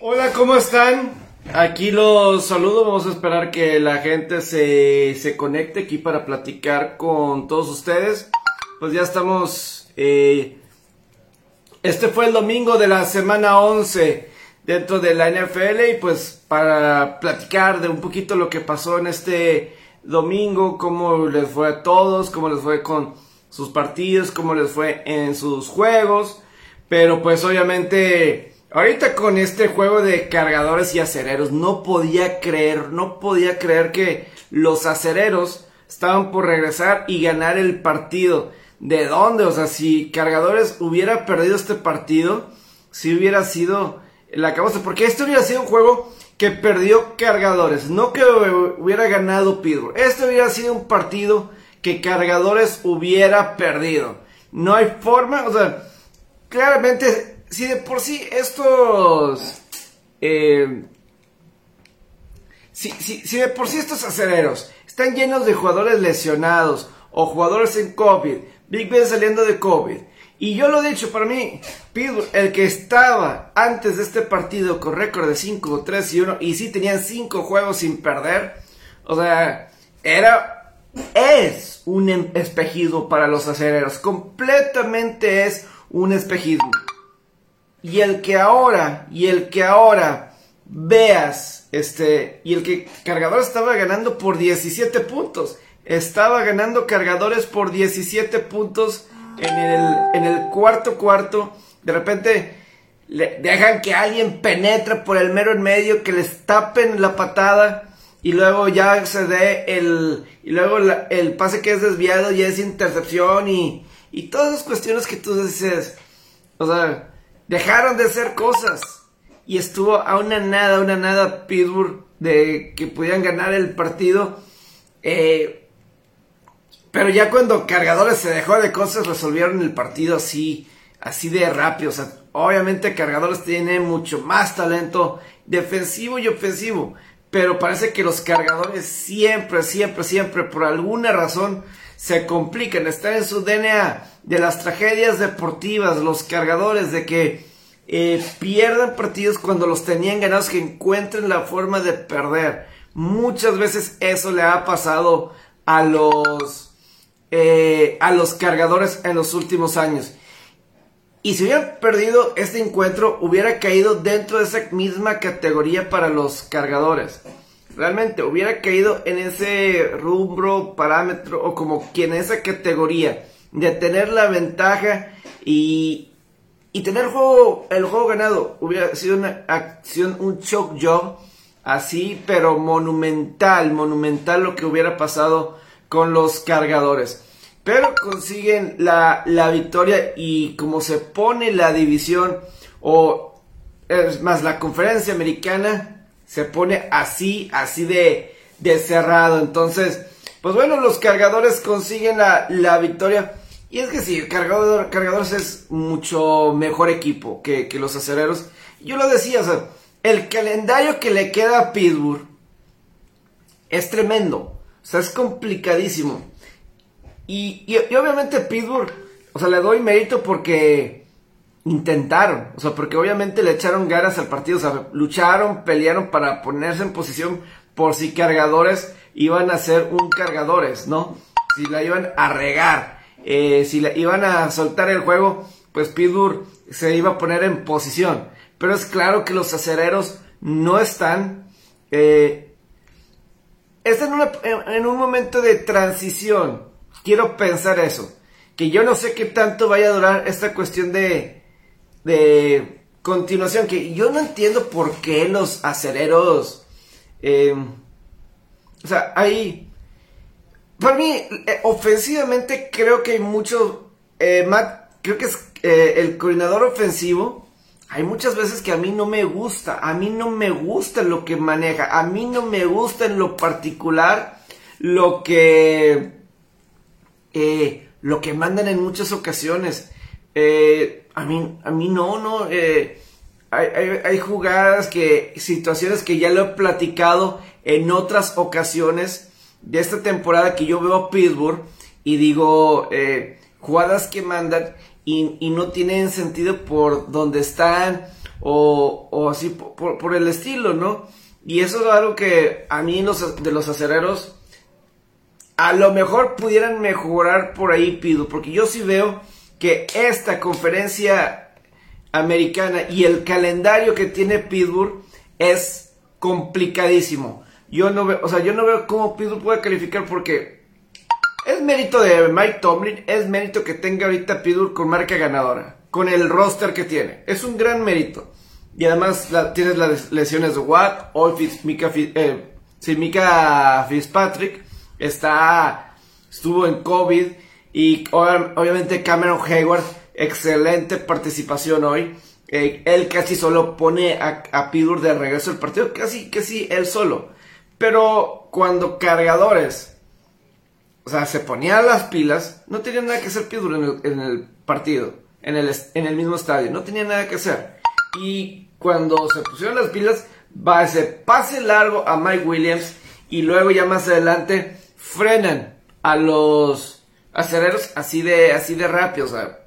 Hola, ¿cómo están? Aquí los saludo, vamos a esperar que la gente se, se conecte aquí para platicar con todos ustedes. Pues ya estamos, eh, este fue el domingo de la semana 11 dentro de la NFL y pues para platicar de un poquito lo que pasó en este domingo, cómo les fue a todos, cómo les fue con sus partidos, cómo les fue en sus juegos, pero pues obviamente ahorita con este juego de cargadores y acereros no podía creer, no podía creer que los acereros estaban por regresar y ganar el partido. ¿De dónde? O sea, si cargadores hubiera perdido este partido, si hubiera sido la cabeza, porque este hubiera sido un juego que perdió cargadores, no que hubiera ganado Pittsburgh. Este hubiera sido un partido que cargadores hubiera perdido. No hay forma, o sea, claramente, si de por sí estos... Eh, si, si, de por sí estos acereros están llenos de jugadores lesionados o jugadores en COVID, Big Ben saliendo de COVID, y yo lo he dicho, para mí, Pittsburgh, el que estaba antes de este partido con récord de 5, 3 y 1, y sí tenían 5 juegos sin perder, o sea, era, es un em, espejismo para los acereros, completamente es un espejismo. Y el que ahora, y el que ahora veas, este, y el que cargador estaba ganando por 17 puntos, estaba ganando cargadores por 17 puntos en el, cuarto cuarto, de repente le dejan que alguien penetre por el mero en medio, que les tapen la patada y luego ya se dé el y luego el pase que es desviado ya es intercepción y, y todas esas cuestiones que tú dices, o sea, dejaron de hacer cosas y estuvo a una nada, una nada Pittsburgh de que pudieran ganar el partido. Eh, pero ya cuando Cargadores se dejó de cosas, resolvieron el partido así, así de rápido. O sea, obviamente Cargadores tiene mucho más talento defensivo y ofensivo. Pero parece que los cargadores siempre, siempre, siempre, por alguna razón, se complican. Están en su DNA de las tragedias deportivas, los cargadores, de que eh, pierdan partidos cuando los tenían ganados, que encuentren la forma de perder. Muchas veces eso le ha pasado a los eh, a los cargadores en los últimos años. Y si hubieran perdido este encuentro, hubiera caído dentro de esa misma categoría para los cargadores. Realmente hubiera caído en ese rubro, parámetro o como quien en esa categoría de tener la ventaja y, y tener juego, el juego ganado. Hubiera sido una acción, un choke job así, pero monumental, monumental lo que hubiera pasado con los cargadores. Pero consiguen la, victoria y como se pone la división o es más la conferencia americana se pone así, así de, de cerrado. Entonces, pues bueno, los cargadores consiguen la, victoria. Y es que sí, cargador, cargadores es mucho mejor equipo que, que los acereros. Yo lo decía, o sea, el calendario que le queda a Pittsburgh es tremendo. O sea, es complicadísimo. Y, y, obviamente Pittsburgh, o sea, le doy mérito porque intentaron, o sea, porque obviamente le echaron ganas al partido, o sea, lucharon, pelearon para ponerse en posición por si cargadores iban a ser un cargadores, ¿no? Si la iban a regar, eh, si la iban a soltar el juego, pues Pittsburgh se iba a poner en posición. Pero es claro que los acereros no están eh, está en, un momento de transición. Quiero pensar eso. Que yo no sé qué tanto vaya a durar esta cuestión de, de continuación. Que yo no entiendo por qué los acereros... Eh, o sea, hay... Para mí, eh, ofensivamente creo que hay mucho... Eh, creo que es el coordinador ofensivo hay muchas veces que a mí no me gusta, a mí no me gusta lo que maneja, a mí no me gusta en lo particular lo que eh, lo que mandan en muchas ocasiones. Eh, a mí a mí no no eh, hay, hay, jugadas que situaciones que ya lo he platicado en otras ocasiones de esta temporada que yo veo a Pittsburgh y digo jugadas que mandan y, no tienen sentido por donde están o, o así por, por, el estilo, ¿no? Y eso es algo que a mí los, de los acereros a lo mejor pudieran mejorar por ahí, pido, porque yo sí veo que esta conferencia americana y el calendario que tiene Pittsburgh es complicadísimo. Yo no veo, o sea, yo no veo cómo Pittsburgh puede calificar porque es mérito de Mike Tomlin, es mérito que tenga ahorita Pittsburgh con marca ganadora, con el roster que tiene. Es un gran mérito. Y además tienes las lesiones de Watt, hoy Mika, eh, Mika Fitzpatrick está, estuvo en COVID y obviamente Cameron Hayward, excelente participación hoy. Eh, él casi solo pone a, Pidur de regreso al partido, casi, casi él solo. Pero cuando cargadores, o sea, se ponía las pilas, no tenía nada que hacer Pidur en el, en el partido, en el, en el mismo estadio, no tenía nada que hacer. Y cuando se pusieron las pilas, va ese pase largo a Mike Williams y luego ya más adelante frenan a los acereros así de, así de rápido, o sea,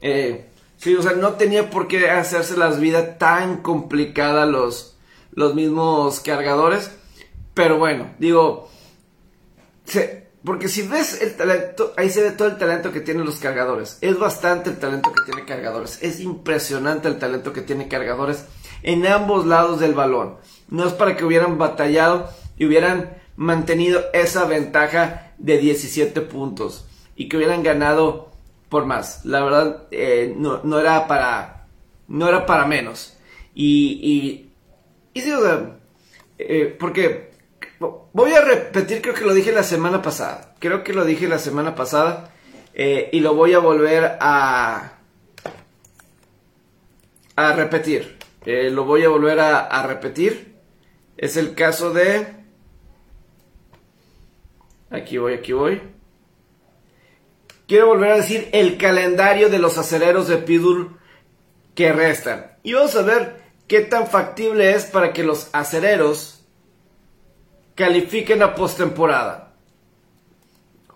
eh, sí, o sea, no tenía por qué hacerse las vidas tan complicadas los, los mismos cargadores, pero bueno, digo, porque si ves el talento, ahí se ve todo el talento que tienen los cargadores, es bastante el talento que tiene cargadores, es impresionante el talento que tiene cargadores en ambos lados del balón, no es para que hubieran batallado y hubieran mantenido esa ventaja de 17 puntos y que hubieran ganado por más. La verdad, eh, no, no, era para. No era para menos. Y. Y, y eh, porque. Voy a repetir, creo que lo dije la semana pasada. Creo que lo dije la semana pasada. Eh, y lo voy a volver a. A repetir. lo voy a volver a repetir. Es el caso de. Aquí voy, aquí voy. Quiero volver a decir el calendario de los aceleros de Pidur que restan. Y vamos a ver qué tan factible es para que los aceleros califiquen a postemporada.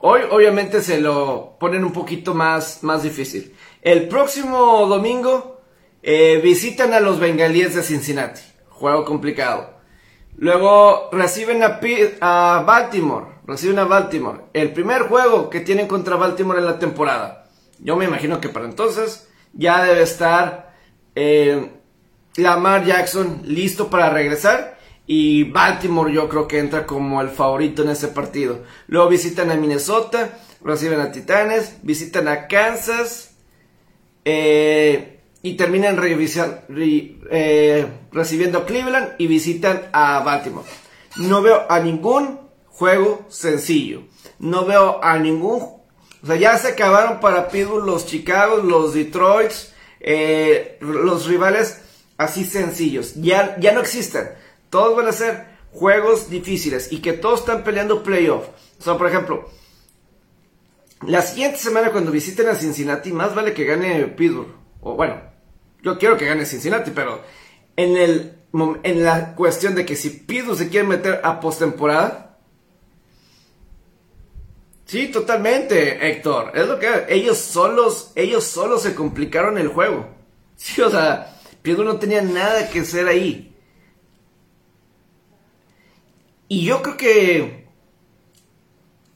Hoy obviamente se lo ponen un poquito más, más difícil. El próximo domingo eh, visitan a los bengalíes de Cincinnati. Juego complicado. Luego reciben a Baltimore reciben a Baltimore. El primer juego que tienen contra Baltimore en la temporada. Yo me imagino que para entonces ya debe estar eh, Lamar Jackson listo para regresar. Y Baltimore yo creo que entra como el favorito en ese partido. Luego visitan a Minnesota, reciben a Titanes, visitan a Kansas eh, y terminan eh, recibiendo a Cleveland y visitan a Baltimore. No veo a ningún juego sencillo. No veo a ningún... O sea, ya se acabaron para Pittsburgh los Chicago, los Detroit, eh, los rivales así sencillos. Ya, ya no existen. Todos van a ser juegos difíciles y que todos están peleando playoff. O sea, por ejemplo, la siguiente semana cuando visiten a Cincinnati, más vale que gane Pittsburgh. O bueno, yo quiero que gane Cincinnati, pero en, el, en la cuestión de que si Pittsburgh se quiere meter a postemporada, Sí, totalmente, Héctor. Es lo que ellos solos, ellos solos se complicaron el juego. Sí, o sea, Piedro no tenía nada que hacer ahí. Y yo creo que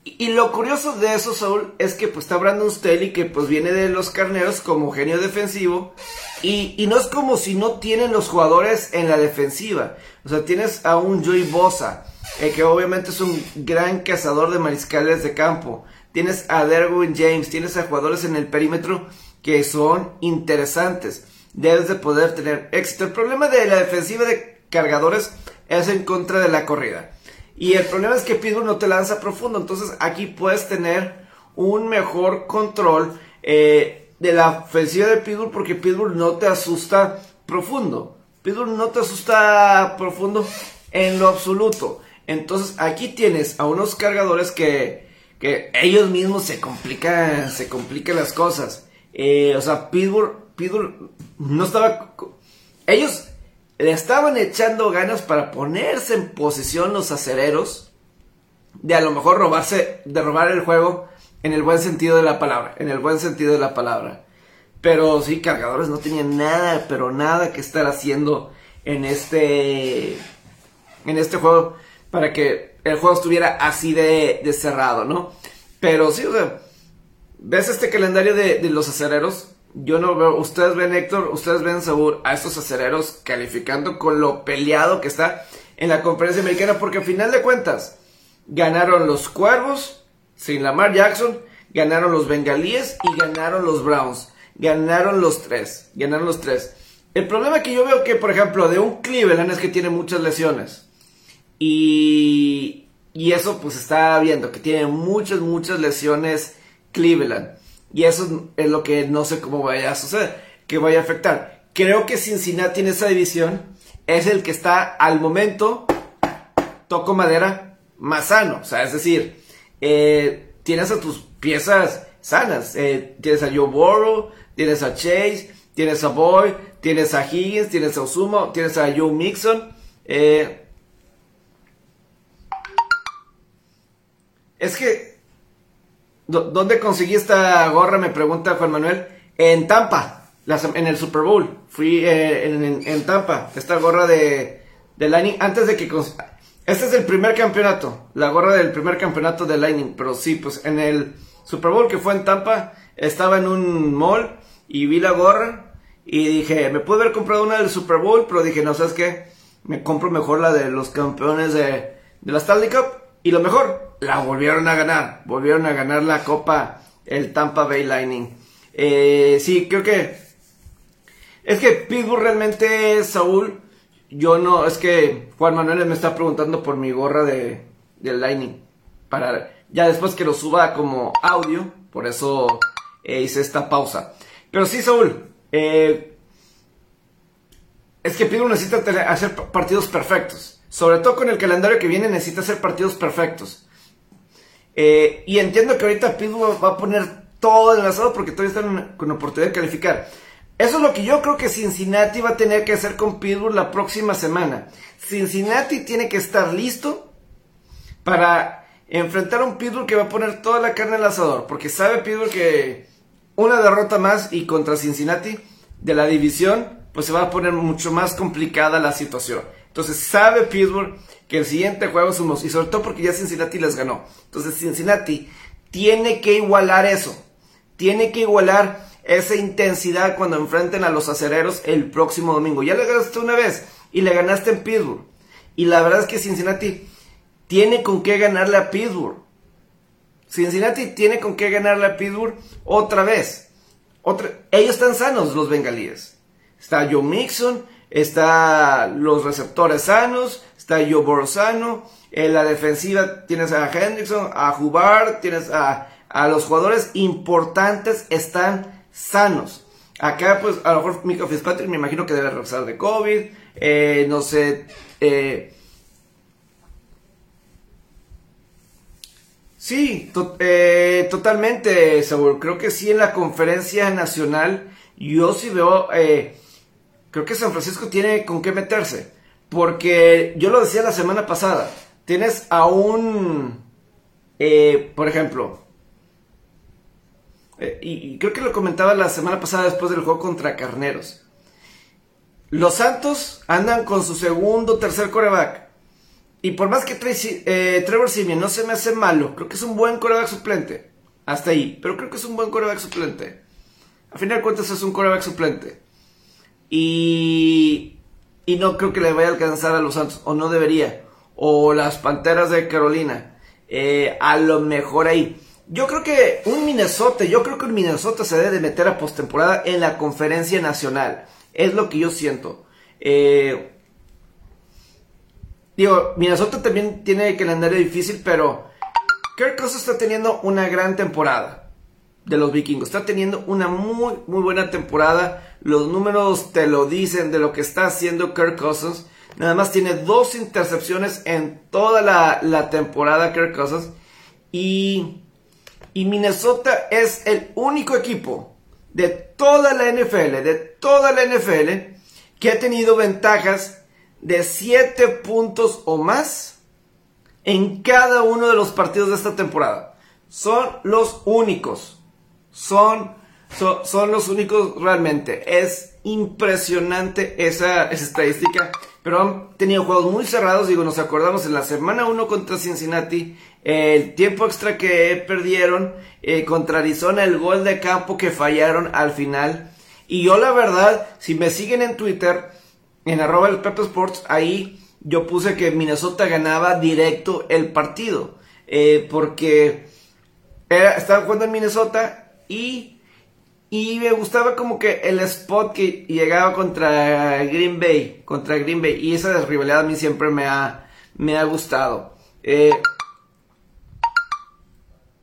y lo curioso de eso, Saúl, es que pues está Brandon Staley, que pues viene de los carneros como genio defensivo. Y, y, no es como si no tienen los jugadores en la defensiva. O sea, tienes a un Joey Bosa, eh, que obviamente es un gran cazador de mariscales de campo. Tienes a Derwin James, tienes a jugadores en el perímetro que son interesantes. Debes de poder tener éxito. El problema de la defensiva de cargadores es en contra de la corrida. Y el problema es que Pitbull no te lanza profundo. Entonces aquí puedes tener un mejor control eh, de la ofensiva de Pitbull porque Pitbull no te asusta profundo. Pitbull no te asusta profundo en lo absoluto. Entonces aquí tienes a unos cargadores que, que ellos mismos se complican, se complican las cosas. Eh, o sea, Pitbull, Pitbull no estaba... Ellos le estaban echando ganas para ponerse en posición los acereros de a lo mejor robarse, de robar el juego en el buen sentido de la palabra, en el buen sentido de la palabra. Pero sí, cargadores no tenían nada, pero nada que estar haciendo en este, en este juego para que el juego estuviera así de, cerrado, ¿no? Pero sí, o sea, ves este calendario de, de los acereros, yo no veo, ustedes ven Héctor, ustedes ven Saúl a estos acereros calificando con lo peleado que está en la conferencia americana, porque al final de cuentas ganaron los Cuervos sin Lamar Jackson, ganaron los Bengalíes y ganaron los Browns. Ganaron los tres, ganaron los tres. El problema que yo veo que, por ejemplo, de un Cleveland es que tiene muchas lesiones. Y, y eso pues está viendo, que tiene muchas, muchas lesiones Cleveland. Y eso es lo que no sé cómo vaya a suceder, que vaya a afectar. Creo que Cincinnati en esa división es el que está al momento, toco madera, más sano. O sea, es decir, eh, tienes a tus piezas sanas. Eh, tienes a Joe Burrow, tienes a Chase, tienes a Boy, tienes a Higgins, tienes a Osumo, tienes a Joe Mixon. Eh, es que ¿Dónde conseguí esta gorra? Me pregunta Juan Manuel. En Tampa, en el Super Bowl. Fui eh, en, Tampa. Esta gorra de, de Lightning. Antes de que... Este es el primer campeonato. La gorra del primer campeonato de Lightning. Pero sí, pues en el Super Bowl que fue en Tampa. Estaba en un mall y vi la gorra. Y dije, me pude haber comprado una del Super Bowl. Pero dije, no, ¿sabes qué? Me compro mejor la de los campeones de, de la Stanley Cup. Y lo mejor, la volvieron a ganar. Volvieron a ganar la copa el Tampa Bay Lightning. Eh, sí, creo que... Es que Pittsburgh realmente, Saúl, yo no... Es que Juan Manuel me está preguntando por mi gorra de, del Lightning. Para... Ya después que lo suba como audio, por eso eh, hice esta pausa. Pero sí, Saúl, eh, es que Pittsburgh necesita hacer partidos perfectos. Sobre todo con el calendario que viene necesita hacer partidos perfectos. Eh, y entiendo que ahorita Pittsburgh va a poner todo en el asado porque todavía están con oportunidad de calificar. Eso es lo que yo creo que Cincinnati va a tener que hacer con Pittsburgh la próxima semana. Cincinnati tiene que estar listo para enfrentar a un Pittsburgh que va a poner toda la carne al asador. Porque sabe Pittsburgh que una derrota más y contra Cincinnati de la división, pues se va a poner mucho más complicada la situación. Entonces sabe Pittsburgh que el siguiente juego es y sobre todo porque ya Cincinnati les ganó. Entonces Cincinnati tiene que igualar eso, tiene que igualar esa intensidad cuando enfrenten a los acereros el próximo domingo. Ya le ganaste una vez y le ganaste en Pittsburgh. Y la verdad es que Cincinnati tiene con qué ganarle a Pittsburgh. Cincinnati tiene con qué ganarle a Pittsburgh otra vez. Ellos están sanos, los bengalíes. Está Joe Mixon, está los receptores sanos, está Joe sano, en la defensiva tienes a Hendrickson, a Hubbard, tienes a, los jugadores importantes están sanos. Acá, pues, a lo mejor Mika Fitzpatrick me imagino que debe regresar de COVID. Eh, no sé. Eh, sí, eh, totalmente, seguro. Creo que sí en la conferencia nacional yo sí veo creo que San Francisco tiene con qué meterse. Porque yo lo decía la semana pasada, tienes a un, eh, por ejemplo, eh, y, creo que lo comentaba la semana pasada después del juego contra Carneros. Los Santos andan con su segundo, tercer coreback. Y por más que eh, Trevor Simeon no se me hace malo, creo que es un buen coreback suplente. Hasta ahí, pero creo que es un buen coreback suplente. A final de cuentas es un coreback suplente. Y, y no creo que le vaya a alcanzar a los Santos, o no debería. O las Panteras de Carolina. Eh, a lo mejor ahí. Yo creo que un Minnesota, yo creo que un Minnesota se debe de meter a postemporada en la conferencia nacional. Es lo que yo siento. Eh, digo, Minnesota también tiene calendario difícil, pero Kirk Cousins está teniendo una gran temporada de los vikingos. Está teniendo una muy, muy buena temporada. Los números te lo dicen de lo que está haciendo Kirk Cousins. Nada más tiene dos intercepciones en toda la, temporada Kirk Cousins. Y, y Minnesota es el único equipo de toda la NFL, de toda la NFL, que ha tenido ventajas de 7 puntos o más en cada uno de los partidos de esta temporada. Son los únicos son son, los únicos realmente. Es impresionante esa, estadística. Pero han tenido juegos muy cerrados. Digo, nos acordamos en la semana 1 contra Cincinnati. El tiempo extra que perdieron eh, contra Arizona. El gol de campo que fallaron al final. Y yo la verdad, si me siguen en Twitter, en arroba el Pepe Sports, ahí yo puse que Minnesota ganaba directo el partido. Eh, porque estaba jugando en Minnesota y y me gustaba como que el spot que llegaba contra Green Bay, contra Green Bay. Y esa rivalidad a mí siempre me ha, me ha gustado. Eh,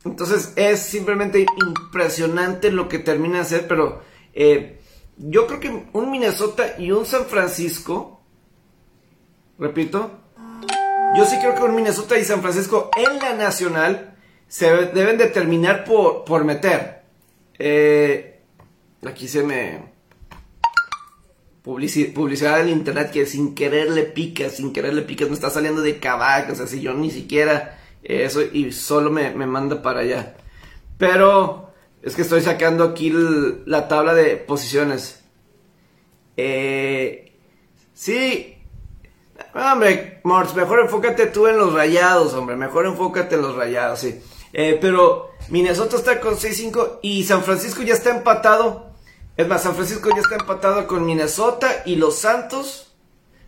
entonces es simplemente impresionante lo que termina de hacer, pero eh, yo creo que un Minnesota y un San Francisco, repito, yo sí creo que un Minnesota y San Francisco en la nacional se deben de terminar por, por meter. Eh, Aquí se me... publicidad en internet que sin querer le picas, sin querer le picas, me está saliendo de cabacas, así yo ni siquiera eso y solo me, manda para allá. Pero es que estoy sacando aquí la tabla de posiciones. Eh, sí. Hombre, Morts, mejor enfócate tú en los rayados, hombre. Mejor enfócate en los rayados, sí. Eh, pero Minnesota está con 6-5 y San Francisco ya está empatado es más, San Francisco ya está empatado con Minnesota y los Santos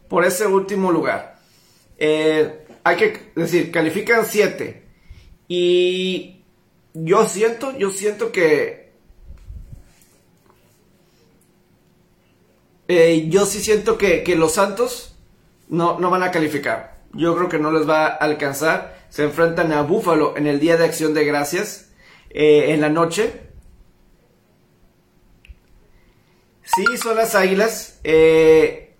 por ese último lugar. Eh, hay que decir, califican 7. Y yo siento, yo siento que... Eh, yo sí siento que, los Santos no, no van a calificar. Yo creo que no les va a alcanzar. Se enfrentan a Buffalo en el Día de Acción de Gracias eh, en la noche. Sí, son las águilas. Eh,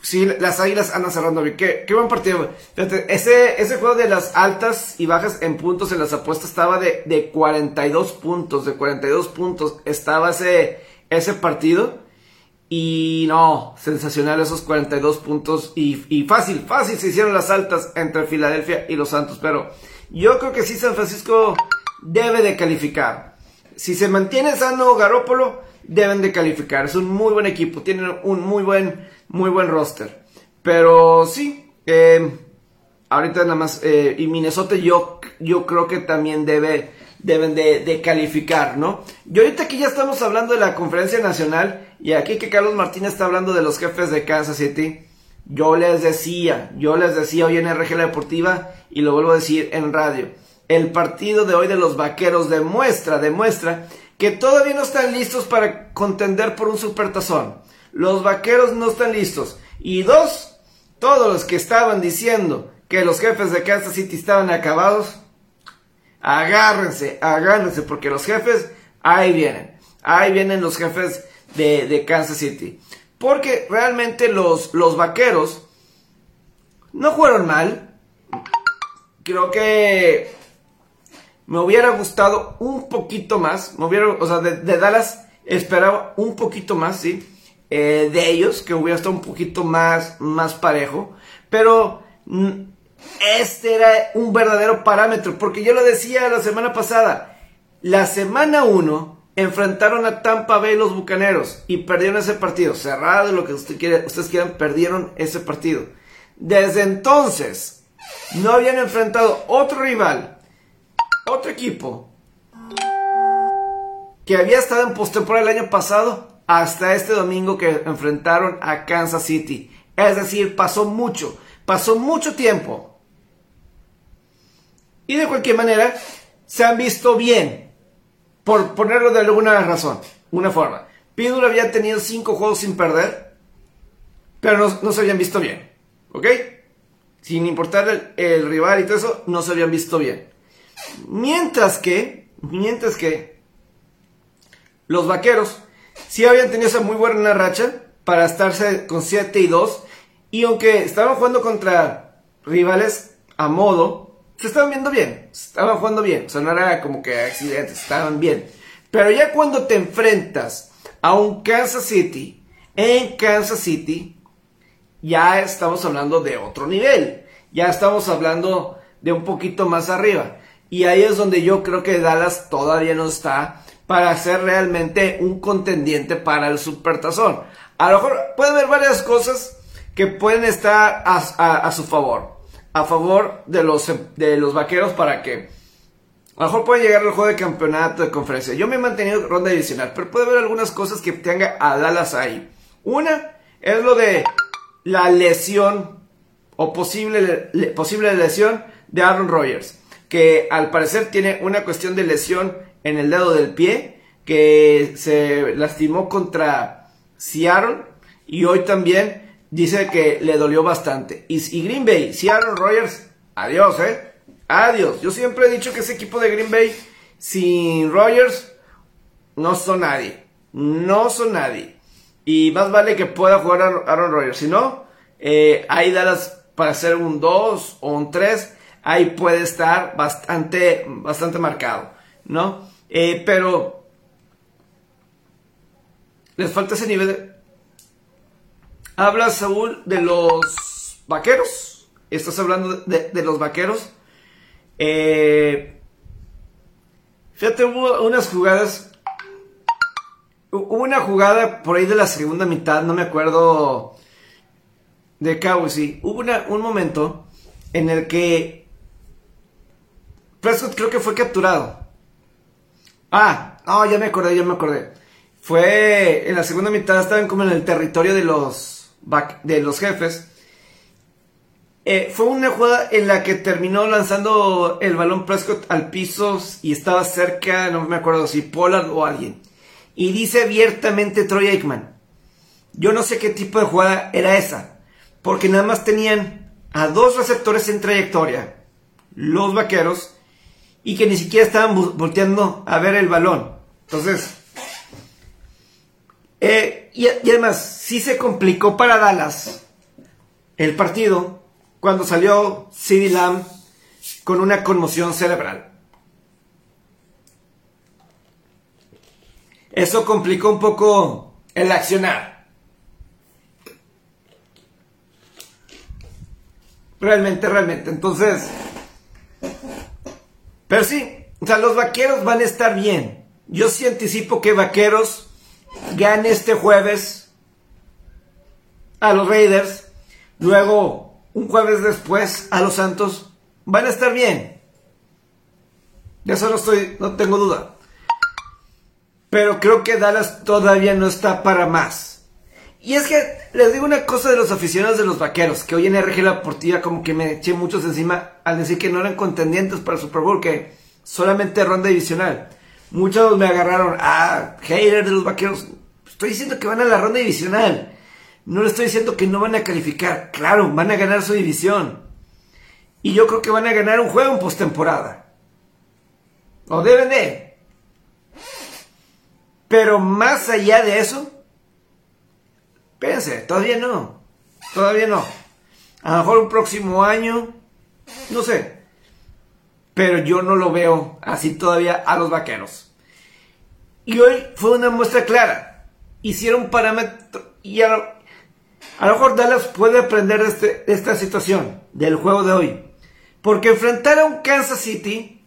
sí, las águilas andan cerrando bien. Qué, buen partido. ese, ese juego de las altas y bajas en puntos en las apuestas estaba de, de 42 puntos. De 42 puntos estaba ese, ese partido. Y no, sensacional esos 42 puntos. Y, fácil, fácil se hicieron las altas entre Filadelfia y los Santos. Pero yo creo que sí, San Francisco debe de calificar. Si se mantiene sano Garópolo, deben de calificar. Es un muy buen equipo, tienen un muy buen, muy buen roster. Pero sí, eh, ahorita nada más, eh, y Minnesota yo, yo creo que también debe, deben de, calificar, ¿no? Y ahorita aquí ya estamos hablando de la conferencia nacional y aquí que Carlos Martínez está hablando de los jefes de Kansas City. Yo les decía, yo les decía hoy en RG La Deportiva y lo vuelvo a decir en radio. El partido de hoy de los vaqueros demuestra, demuestra que todavía no están listos para contender por un supertazón. Los vaqueros no están listos. Y dos, todos los que estaban diciendo que los jefes de Kansas City estaban acabados, agárrense, agárrense, porque los jefes, ahí vienen. Ahí vienen los jefes de, Kansas City. Porque realmente los, los vaqueros no jugaron mal. Creo que me hubiera gustado un poquito más, me hubiera, o sea, de, Dallas esperaba un poquito más, sí, eh, de ellos, que hubiera estado un poquito más, más parejo, pero mm, este era un verdadero parámetro, porque yo lo decía la semana pasada, la semana 1 enfrentaron a Tampa Bay los Bucaneros y perdieron ese partido, cerrado lo que usted quiere, ustedes quieran, perdieron ese partido. Desde entonces, no habían enfrentado otro rival otro equipo que había estado en postemporada el año pasado hasta este domingo que enfrentaron a Kansas City. Es decir, pasó mucho, pasó mucho tiempo. Y de cualquier manera, se han visto bien, por ponerlo de alguna razón, una forma. Pittsburgh había tenido cinco juegos sin perder, pero no, se habían visto bien, ¿ok? Sin importar el, rival y todo eso, no se habían visto bien. Mientras que, mientras que los vaqueros sí habían tenido esa muy buena racha para estarse con 7 y 2. Y aunque estaban jugando contra rivales a modo, se estaban viendo bien, estaban jugando bien. O sea, no era como que accidentes, estaban bien. Pero ya cuando te enfrentas a un Kansas City, en Kansas City, ya estamos hablando de otro nivel. Ya estamos hablando de un poquito más arriba. Y ahí es donde yo creo que Dallas todavía no está para ser realmente un contendiente para el supertazón. A lo mejor puede haber varias cosas que pueden estar a, su favor. A favor de los, de los vaqueros para que a lo mejor puede llegar al juego de campeonato de conferencia. Yo me he mantenido ronda divisional, pero puede haber algunas cosas que tenga a Dallas ahí. Una es lo de la lesión o posible, posible lesión de Aaron Rodgers, que al parecer tiene una cuestión de lesión en el dedo del pie, que se lastimó contra Seattle y hoy también dice que le dolió bastante. Y, Green Bay, si Aaron Rodgers, adiós, eh. Adiós. Yo siempre he dicho que ese equipo de Green Bay sin Rodgers no son nadie. No son nadie. Y más vale que pueda jugar Aaron Rodgers. Si no, eh, ahí para hacer un 2 o un 3, ahí puede estar bastante, bastante marcado, ¿no? Eh, pero les falta ese nivel. Habla Saúl de los vaqueros. Estás hablando de, los vaqueros. Eh, fíjate, hubo unas jugadas. Hubo una jugada por ahí de la segunda mitad, no me acuerdo de Cowboys. Hubo un momento en el que Prescott creo que fue capturado. Ah, no, ya me acordé, ya me acordé. Fue en la segunda mitad, estaban como en el territorio de los, de los jefes. Eh, fue una jugada en la que terminó lanzando el balón Prescott al piso y estaba cerca, no me acuerdo si Pollard o alguien. Y dice abiertamente Troy Aikman. Yo no sé qué tipo de jugada era esa porque nada más tenían a dos receptores en trayectoria, los vaqueros, y que ni siquiera estaban volteando a ver el balón. Entonces, eh, y, además, sí se complicó para Dallas el partido cuando salió CD Lamb con una conmoción cerebral. Eso complicó un poco el accionar. Realmente, realmente. Entonces, pero sí, o sea, los vaqueros van a estar bien. Yo sí anticipo que vaqueros gane este jueves a los Raiders. Luego, un jueves después, a los Santos. Van a estar bien. De eso no estoy, no tengo duda. Pero creo que Dallas todavía no está para más. Y es que les digo una cosa de los aficionados de los vaqueros, que hoy en RG La Portilla como que me eché muchos encima al decir que no eran contendientes para el Super Bowl, que solamente ronda divisional. Muchos me agarraron, ah, hater de los vaqueros. Estoy diciendo que van a la ronda divisional. No le estoy diciendo que no van a calificar. Claro, van a ganar su división. Y yo creo que van a ganar un juego en postemporada. O deben de. Pero más allá de eso, Espérense, todavía no. Todavía no. A lo mejor un próximo año, no sé. Pero yo no lo veo así todavía a los vaqueros. Y hoy fue una muestra clara. Hicieron parámetro y a lo, mejor Dallas puede aprender de, este, de esta situación, del juego de hoy. Porque enfrentar a un Kansas City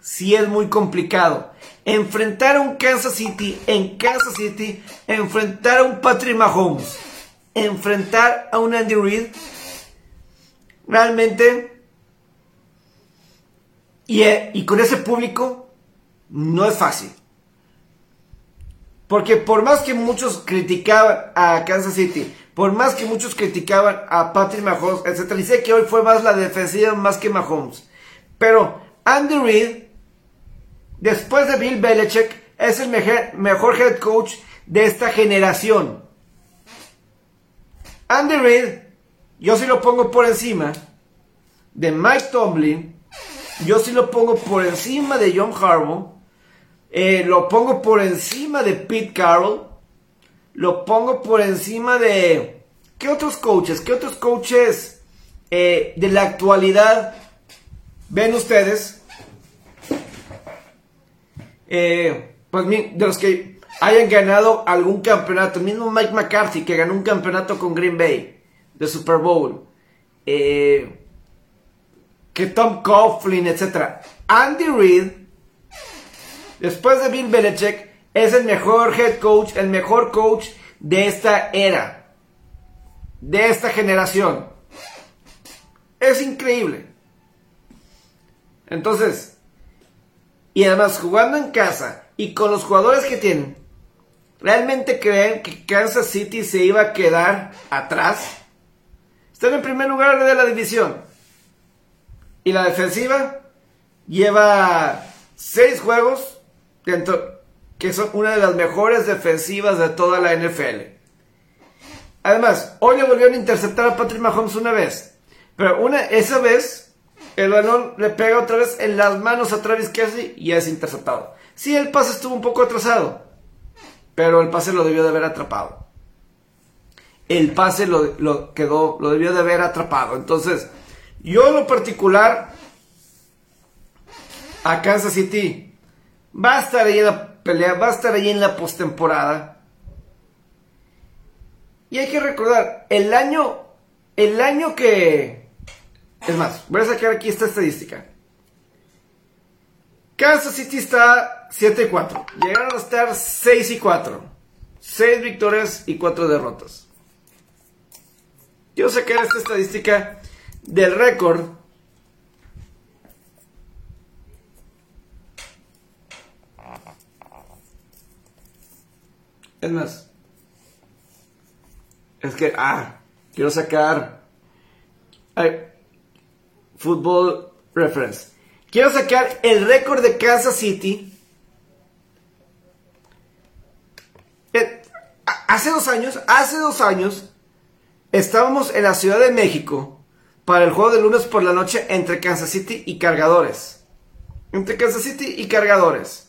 sí es muy complicado enfrentar a un Kansas City en Kansas City, enfrentar a un Patrick Mahomes, enfrentar a un Andy Reid, realmente, y, eh, y con ese público, no es fácil. Porque por más que muchos criticaban a Kansas City, por más que muchos criticaban a Patrick Mahomes, etc. Y sé que hoy fue más la defensiva más que Mahomes. Pero Andy Reid después de Bill Belichick, es el mejor head coach de esta generación. Andy Reid, yo sí lo pongo por encima de Mike Tomlin, yo sí lo pongo por encima de John Harbaugh, eh, lo pongo por encima de Pete Carroll, lo pongo por encima de... ¿Qué otros coaches? ¿Qué otros coaches eh, de la actualidad ven ustedes? Eh, pues de los que hayan ganado algún campeonato, mismo Mike McCarthy que ganó un campeonato con Green Bay de Super Bowl, eh, que Tom Coughlin, etc. Andy Reid después de Bill Belichick, es el mejor head coach, el mejor coach de esta era, de esta generación. Es increíble. Entonces, y además jugando en casa y con los jugadores que tienen, ¿realmente creen que Kansas City se iba a quedar atrás? Están en primer lugar de la división. Y la defensiva lleva seis juegos dentro, que son una de las mejores defensivas de toda la NFL. Además, hoy le volvieron a interceptar a Patrick Mahomes una vez. Pero una, esa vez, el balón le pega otra vez en las manos a Travis Kelsey y es interceptado. Sí, el pase estuvo un poco atrasado, pero el pase lo debió de haber atrapado. El pase lo, quedó, lo debió de haber atrapado. Entonces, yo en lo particular, a Kansas City, va a estar ahí en la pelea, va a estar ahí en la postemporada. Y hay que recordar, el año, el año que... Es más, voy a sacar aquí esta estadística. Kansas City está 7 y 4. Llegaron a estar 6 y 4. 6 victorias y 4 derrotas. Quiero sacar esta estadística del récord Es más, es que, ah, quiero sacar ay, Football Reference. Quiero sacar el récord de Kansas City. Eh, hace dos años, hace dos años, estábamos en la Ciudad de México para el juego de lunes por la noche entre Kansas City y Cargadores. Entre Kansas City y Cargadores.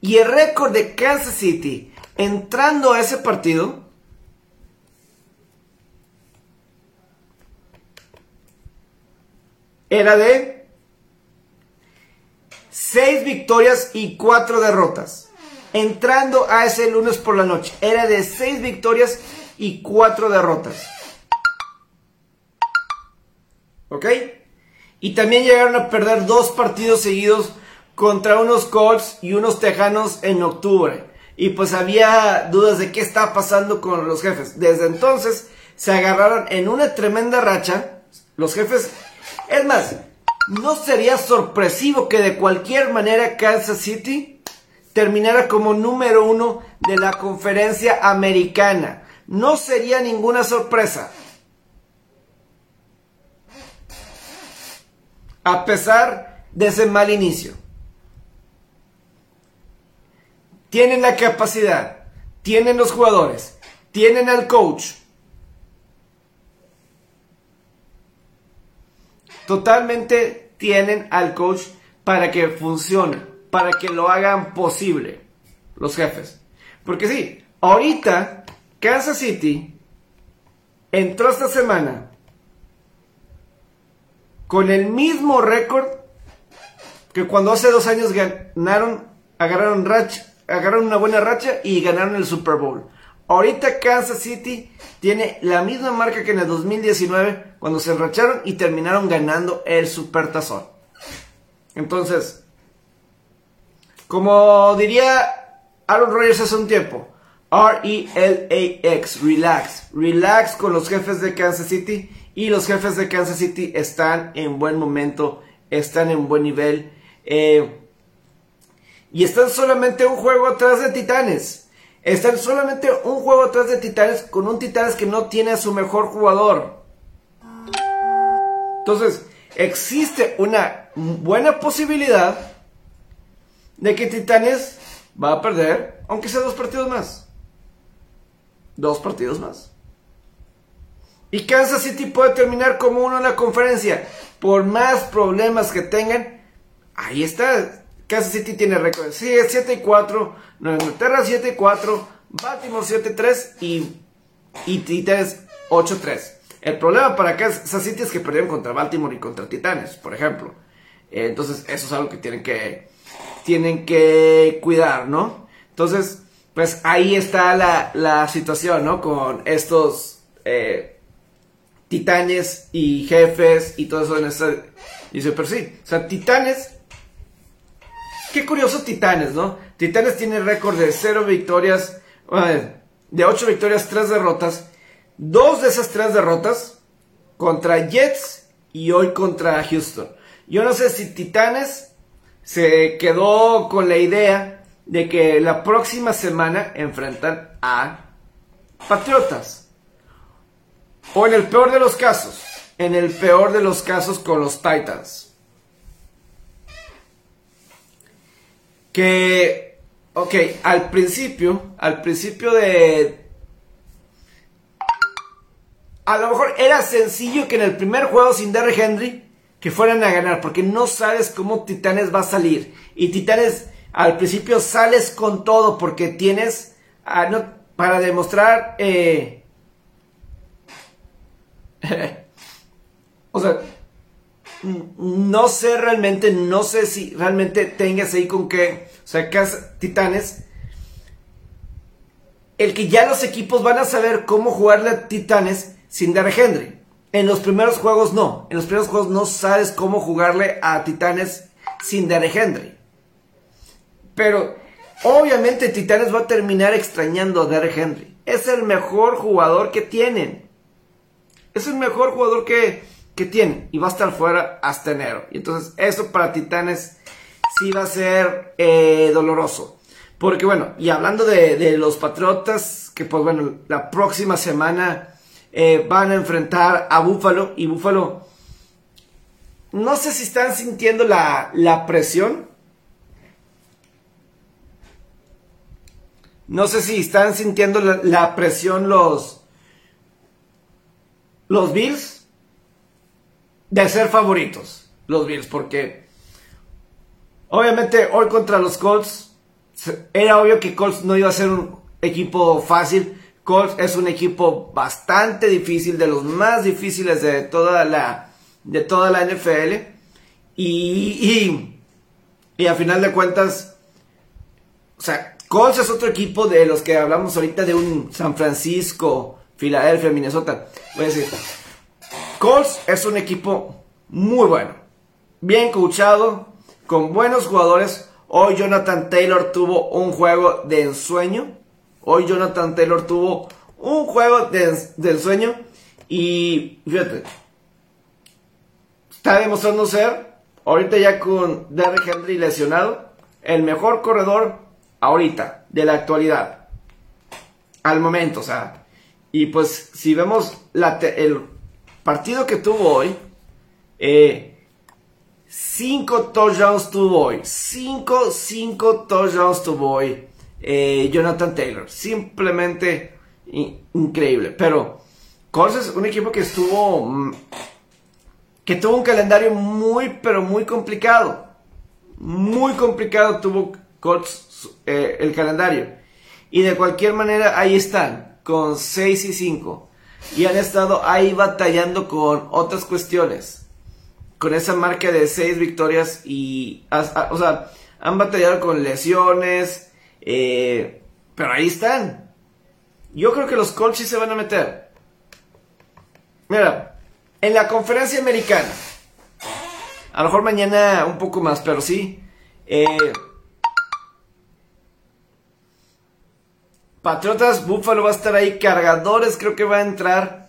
Y el récord de Kansas City entrando a ese partido, era de 6 victorias y 4 derrotas. Entrando a ese lunes por la noche, era de 6 victorias y 4 derrotas. ¿Ok? Y también llegaron a perder dos partidos seguidos contra unos Colts y unos Tejanos en octubre y pues había dudas de qué estaba pasando con los jefes. Desde entonces se agarraron en una tremenda racha. Los jefes, es más, no sería sorpresivo que de cualquier manera Kansas City terminara como número uno de la conferencia americana. No sería ninguna sorpresa. A pesar de ese mal inicio. tienen la capacidad, tienen los jugadores, tienen al coach. Totalmente tienen al coach para que funcione, para que lo hagan posible los jefes. Porque sí, ahorita Kansas City entró esta semana con el mismo récord que cuando hace dos años ganaron, agarraron una buena racha y ganaron el Super Bowl. Ahorita Kansas City tiene la misma marca que en el 2019 cuando se enracharon y terminaron ganando el Super Tazón. Entonces, como diría Aaron Rodgers hace un tiempo, R-E-L-A-X, relax, relax con los jefes de Kansas City y los jefes de Kansas City están en buen momento, están en buen nivel. Eh, y están solamente un juego atrás de Titanes. Están solamente un juego atrás de Titanes con un Titanes que no tiene a su mejor jugador. Entonces, existe una buena posibilidad de que Titanes va a perder, aunque sea dos partidos más. Dos partidos más. Y Kansas City puede terminar como uno en la conferencia. Por más problemas que tengan, ahí está. Kansas City tiene récord. Sí, es 7 y 4. Nueva Inglaterra 7 y 4. Baltimore 7 y 3. Y, y Titanes 8 3. El problema para Kansas City es que perdieron contra Baltimore y contra Titanes, por ejemplo. Entonces, eso es algo que tienen que, tienen que cuidar, ¿no? Entonces, pues ahí está la, la situación, ¿no? Con estos eh, titanes y jefes y todo eso en esta. Dice, pero sí, o sea, titanes qué curioso Titanes, ¿no? Titanes tiene récord de 0 victorias, de 8 victorias, 3 derrotas. Dos de esas 3 derrotas contra Jets y hoy contra Houston. Yo no sé si Titanes se quedó con la idea de que la próxima semana enfrentan a Patriotas. O en el peor de los casos, en el peor de los casos con los Titans. Que, ok, al principio, al principio de... A lo mejor era sencillo que en el primer juego sin Derrick Henry que fueran a ganar, porque no sabes cómo Titanes va a salir. Y Titanes al principio sales con todo porque tienes no, para demostrar... Eh, o sea, no sé realmente, no sé si realmente tengas ahí con qué, o sea, Titanes. El que ya los equipos van a saber cómo jugarle a Titanes sin dar Henry. En los primeros juegos no. En los primeros juegos no sabes cómo jugarle a Titanes sin Derek Henry. Pero obviamente Titanes va a terminar extrañando a Derek Henry. Es el mejor jugador que tienen. Es el mejor jugador que, que tienen. Y va a estar fuera hasta enero. Y entonces eso para Titanes sí va a ser eh, doloroso. Porque bueno, y hablando de, los Patriotas, que pues bueno, la próxima semana eh, van a enfrentar a Búfalo y Búfalo no sé si están sintiendo la, presión. No sé si están sintiendo la, presión los, los Bills de ser favoritos. Los Bills, porque obviamente hoy contra los Colts era obvio que Colts no iba a ser un equipo fácil. Colts es un equipo bastante difícil, de los más difíciles de toda la, de toda la NFL. Y, y, a final de cuentas, o sea, Colts es otro equipo de los que hablamos ahorita de un San Francisco, Filadelfia, Minnesota. Voy a decir, Colts es un equipo muy bueno, bien coachado, con buenos jugadores. Hoy Jonathan Taylor tuvo un juego de ensueño Hoy Jonathan Taylor tuvo un juego del sueño y fíjate, está demostrando ser, ahorita ya con Derrick Henry lesionado, el mejor corredor ahorita, de la actualidad. Al momento, o sea. Y pues si vemos el partido que tuvo hoy, eh, 5 touchdowns tuvo hoy. 5, 5 touchdowns tuvo hoy. Eh, Jonathan Taylor. Simplemente increíble. Pero Colts es un equipo que estuvo. Mm, que tuvo un calendario muy, pero muy complicado. Muy complicado tuvo Colts eh, el calendario. Y de cualquier manera, ahí están, con 6 y 5. Y han estado ahí batallando con otras cuestiones. Con esa marca de 6 victorias y. o sea, han batallado con lesiones, eh, pero ahí están. Yo creo que los Colts se van a meter. Mira, en la conferencia americana. A lo mejor mañana un poco más, pero sí. Eh, Patriotas, Buffalo va a estar ahí. Cargadores creo que va a entrar.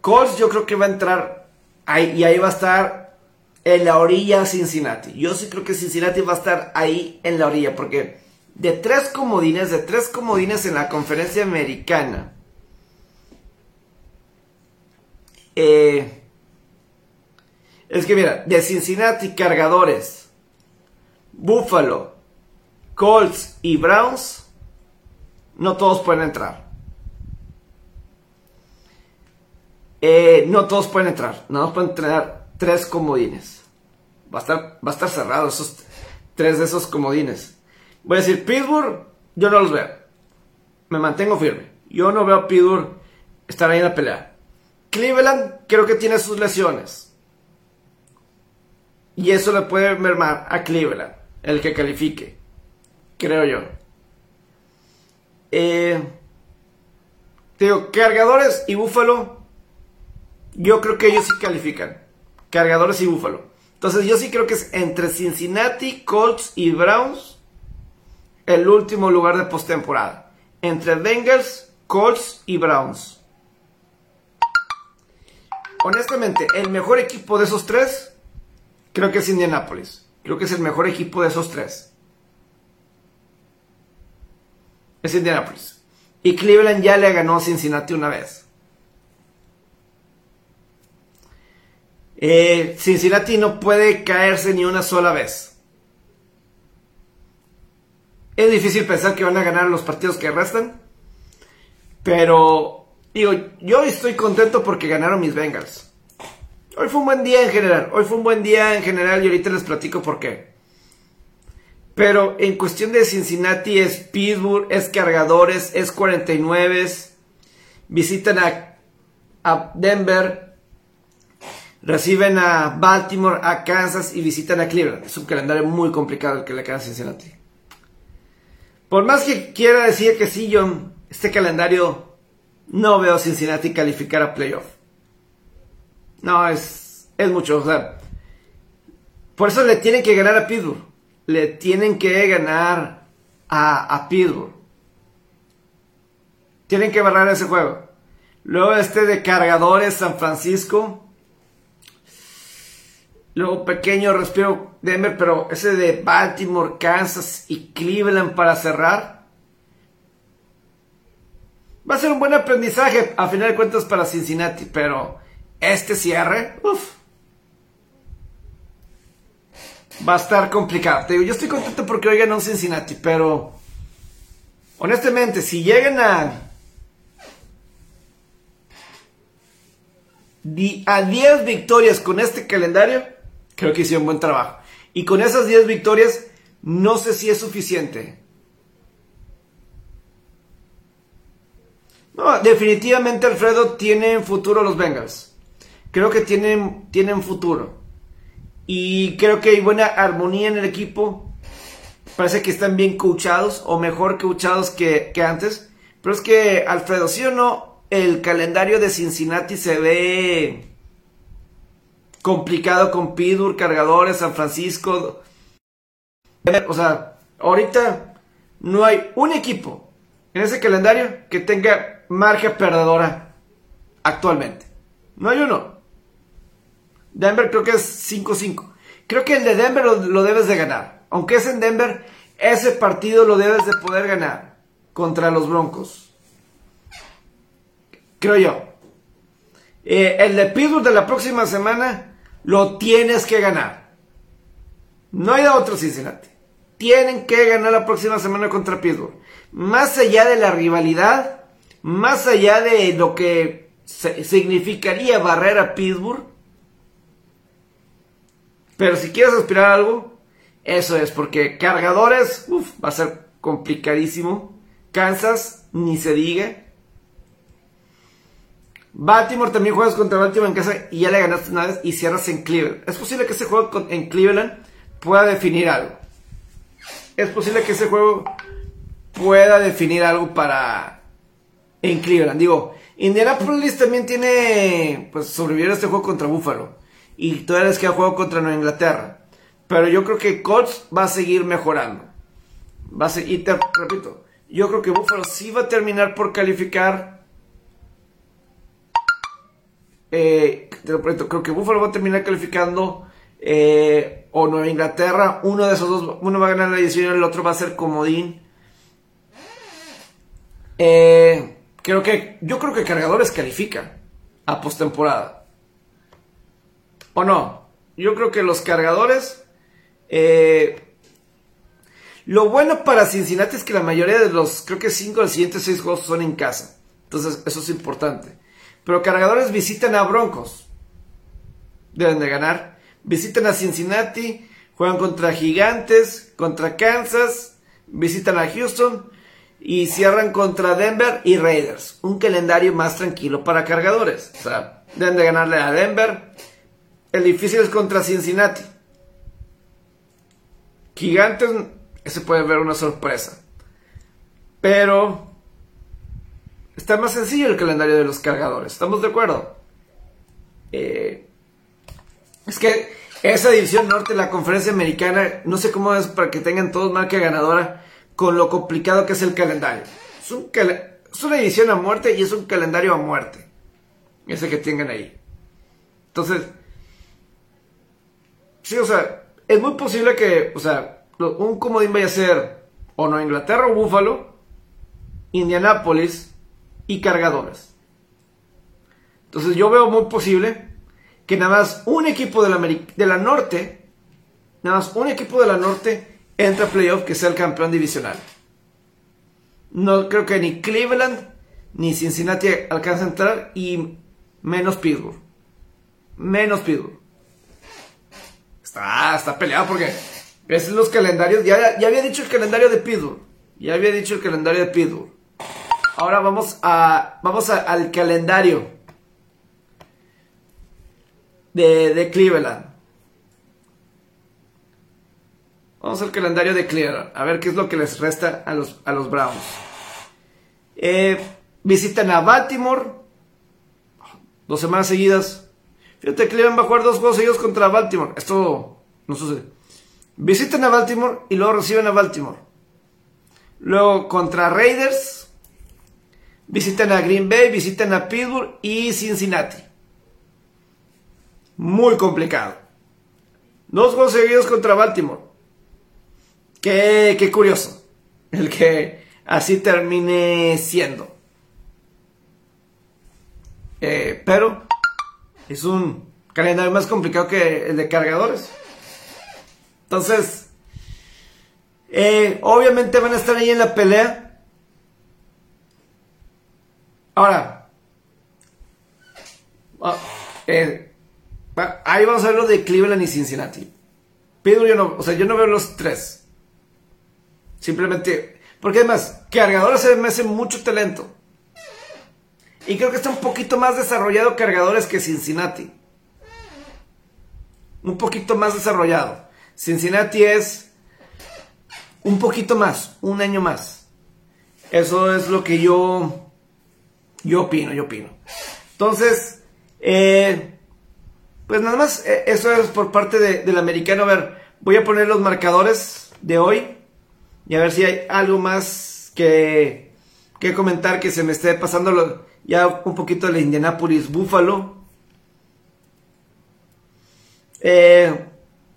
Colts yo creo que va a entrar. Ahí, y ahí va a estar en la orilla Cincinnati. Yo sí creo que Cincinnati va a estar ahí en la orilla, porque de tres comodines, de tres comodines en la conferencia americana, eh, es que mira, de Cincinnati, Cargadores, Buffalo, Colts y Browns, no todos pueden entrar. Eh, no todos pueden entrar, no pueden entrar tres comodines. Va a estar, va a estar cerrado esos tres de esos comodines. Voy a decir, Pittsburgh, yo no los veo. Me mantengo firme. Yo no veo a Pittsburgh estar ahí en la pelea. Cleveland creo que tiene sus lesiones. Y eso le puede mermar a Cleveland, el que califique. Creo yo. Eh, te digo, cargadores y Búfalo, yo creo que ellos sí califican cargadores y búfalo. Entonces yo sí creo que es entre Cincinnati, Colts y Browns el último lugar de postemporada. Entre Bengals, Colts y Browns. Honestamente, el mejor equipo de esos tres creo que es Indianapolis. Creo que es el mejor equipo de esos tres. Es Indianapolis. Y Cleveland ya le ganó a Cincinnati una vez. Eh, Cincinnati no puede caerse ni una sola vez. Es difícil pensar que van a ganar los partidos que restan. Pero, digo, yo estoy contento porque ganaron mis Bengals. Hoy fue un buen día en general. Hoy fue un buen día en general y ahorita les platico por qué. Pero en cuestión de Cincinnati es Pittsburgh, es Cargadores, es 49. Visitan a, a Denver, reciben a Baltimore, a Kansas y visitan a Cleveland. Es un calendario muy complicado el que le queda a Cincinnati. Por más que quiera decir que sí, John, este calendario no veo a Cincinnati calificar a playoff. No, es, es mucho. O sea, por eso le tienen que ganar a Pittsburgh. Le tienen que ganar a, a Pittsburgh. Tienen que barrar ese juego. Luego este de cargadores San Francisco. Luego pequeño respiro Denver, pero ese de Baltimore, Kansas y Cleveland para cerrar. Va a ser un buen aprendizaje a final de cuentas para Cincinnati, pero este cierre, uff, va a estar complicado. Te digo, yo estoy contento porque hoy ganó Cincinnati, pero honestamente, si llegan a a 10 victorias con este calendario, creo que hicieron buen trabajo. Y con esas 10 victorias, no sé si es suficiente. No, definitivamente Alfredo tiene en futuro los Bengals. Creo que tienen, tienen futuro. Y creo que hay buena armonía en el equipo. Parece que están bien coachados o mejor coachados que, que antes. Pero es que, Alfredo, ¿sí o no? El calendario de Cincinnati se ve complicado con Pidur, Cargadores, San Francisco. O sea, ahorita no hay un equipo en ese calendario que tenga margen perdedora actualmente. No hay uno. Denver creo que es 5-5. Creo que el de Denver lo, debes de ganar. Aunque es en Denver, ese partido lo debes de poder ganar contra los Broncos. Creo yo. Eh, el de Pittsburgh de la próxima semana lo tienes que ganar. No hay otro Cincinnati. Tienen que ganar la próxima semana contra Pittsburgh. Más allá de la rivalidad, más allá de lo que significaría barrer a Pittsburgh, pero si quieres aspirar a algo, eso es, porque cargadores, uff, va a ser complicadísimo. Kansas, ni se diga. Baltimore también juegas contra Baltimore en casa y ya le ganaste una vez y cierras en Cleveland. Es posible que ese juego en Cleveland pueda definir algo. Es posible que ese juego pueda definir algo para en Cleveland. Digo, Indianapolis también tiene pues sobrevivir a este juego contra Buffalo y todavía les queda juego contra Nueva Inglaterra. Pero yo creo que Colts va a seguir mejorando. Va a seguir, repito, yo creo que Buffalo sí va a terminar por calificar. Eh, te lo creo que Buffalo va a terminar calificando. Eh, o Nueva Inglaterra, uno de esos dos, uno va a ganar la edición y el otro va a ser comodín. Eh, creo que, yo creo que Cargadores califica a postemporada. ¿O no? Yo creo que los cargadores... Eh, lo bueno para Cincinnati es que la mayoría de los, creo que 5 de los siguientes 6 juegos son en casa. Entonces, eso es importante. Pero cargadores visitan a Broncos. Deben de ganar. Visitan a Cincinnati. Juegan contra Gigantes. Contra Kansas. Visitan a Houston. Y cierran contra Denver y Raiders. Un calendario más tranquilo para cargadores. O sea, deben de ganarle a Denver. El difícil es contra Cincinnati. Gigantes, ese puede ver una sorpresa. Pero está más sencillo el calendario de los cargadores. ¿Estamos de acuerdo? Eh, es que esa división norte, la conferencia americana, no sé cómo es para que tengan todos marca ganadora con lo complicado que es el calendario. Es, es una división a muerte y es un calendario a muerte. Ese que tengan ahí. Entonces, sí, o sea, es muy posible que, o sea, un comodín vaya a ser o no Inglaterra o Búfalo, Indianápolis y Cargadores. Entonces yo veo muy posible que nada más un equipo de la, de la norte, nada más un equipo de la norte entra a playoff que sea el campeón divisional. No creo que ni Cleveland ni Cincinnati alcancen a entrar y menos Pittsburgh. Menos Pittsburgh. Está, está peleado porque es los calendarios. Ya, ya había dicho el calendario de Pittsburgh. Ya había dicho el calendario de Pittsburgh. Ahora vamos a vamos al calendario de, Cleveland. Vamos al calendario de Cleveland. A ver qué es lo que les resta a los, a los Browns. Eh, visitan a Baltimore. Dos semanas seguidas. Fíjate, Cleveland va a jugar dos juegos seguidos contra Baltimore. Esto no sucede. Visitan a Baltimore y luego reciben a Baltimore. Luego contra Raiders. Visitan a Green Bay, visitan a Pittsburgh y Cincinnati. Muy complicado. Dos juegos seguidos contra Baltimore. Qué, qué curioso. El que así termine siendo. Eh, pero es un calendario más complicado que el de cargadores. Entonces, eh, obviamente van a estar ahí en la pelea. Ahora, ah, eh, ahí vamos a ver lo de Cleveland y Cincinnati. Pedro, yo no, o sea, yo no veo los tres. Simplemente, porque además, cargadores se me hace mucho talento. Y creo que está un poquito más desarrollado cargadores que Cincinnati. Un poquito más desarrollado. Cincinnati es un poquito más, un año más. Eso es lo que yo, yo opino, yo opino. Entonces, eh, pues nada más, eh, eso es por parte del americano. A ver, voy a poner los marcadores de hoy y a ver si hay algo más que, que comentar que se me esté pasando ya un poquito de Indianapolis Buffalo. Eh,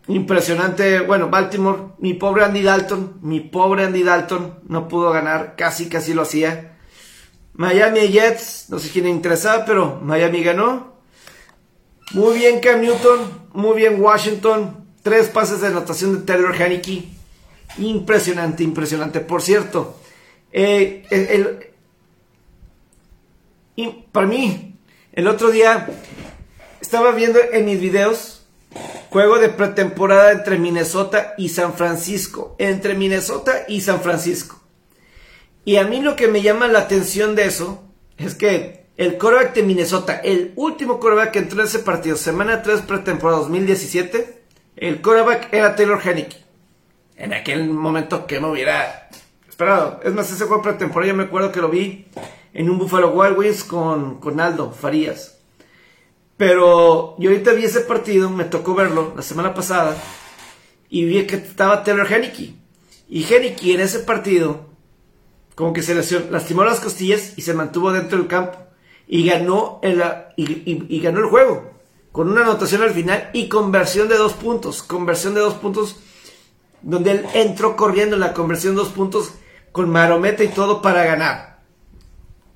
Impresionante, bueno, Baltimore, mi pobre Andy Dalton, mi pobre Andy Dalton no pudo ganar, casi, casi lo hacía. Miami Jets, no sé quién interesaba, pero Miami ganó. Muy bien Cam Newton, muy bien Washington, tres pases de anotación de Taylor Haneke. Impresionante, impresionante. Por cierto, eh, para mí, el otro día estaba viendo en mis videos Juego de pretemporada entre Minnesota y San Francisco. Entre Minnesota y San Francisco. Y a mí lo que me llama la atención de eso es que el coreback de Minnesota, el último coreback que entró en ese partido, semana 3 pretemporada 2017, el coreback era Taylor Haneke. En aquel momento que me hubiera esperado. Es más, ese juego pretemporada yo me acuerdo que lo vi en un Buffalo Wild Wings con, con Aldo Farías. Pero yo ahorita vi ese partido, me tocó verlo la semana pasada, y vi que estaba Taylor Henneke. Y Henneke en ese partido, como que se lastimó las costillas y se mantuvo dentro del campo. Y ganó el, y, ganó el juego. Con una anotación al final y conversión de dos puntos. Conversión de dos puntos. Donde él entró corriendo en la conversión de dos puntos con marometa y todo para ganar.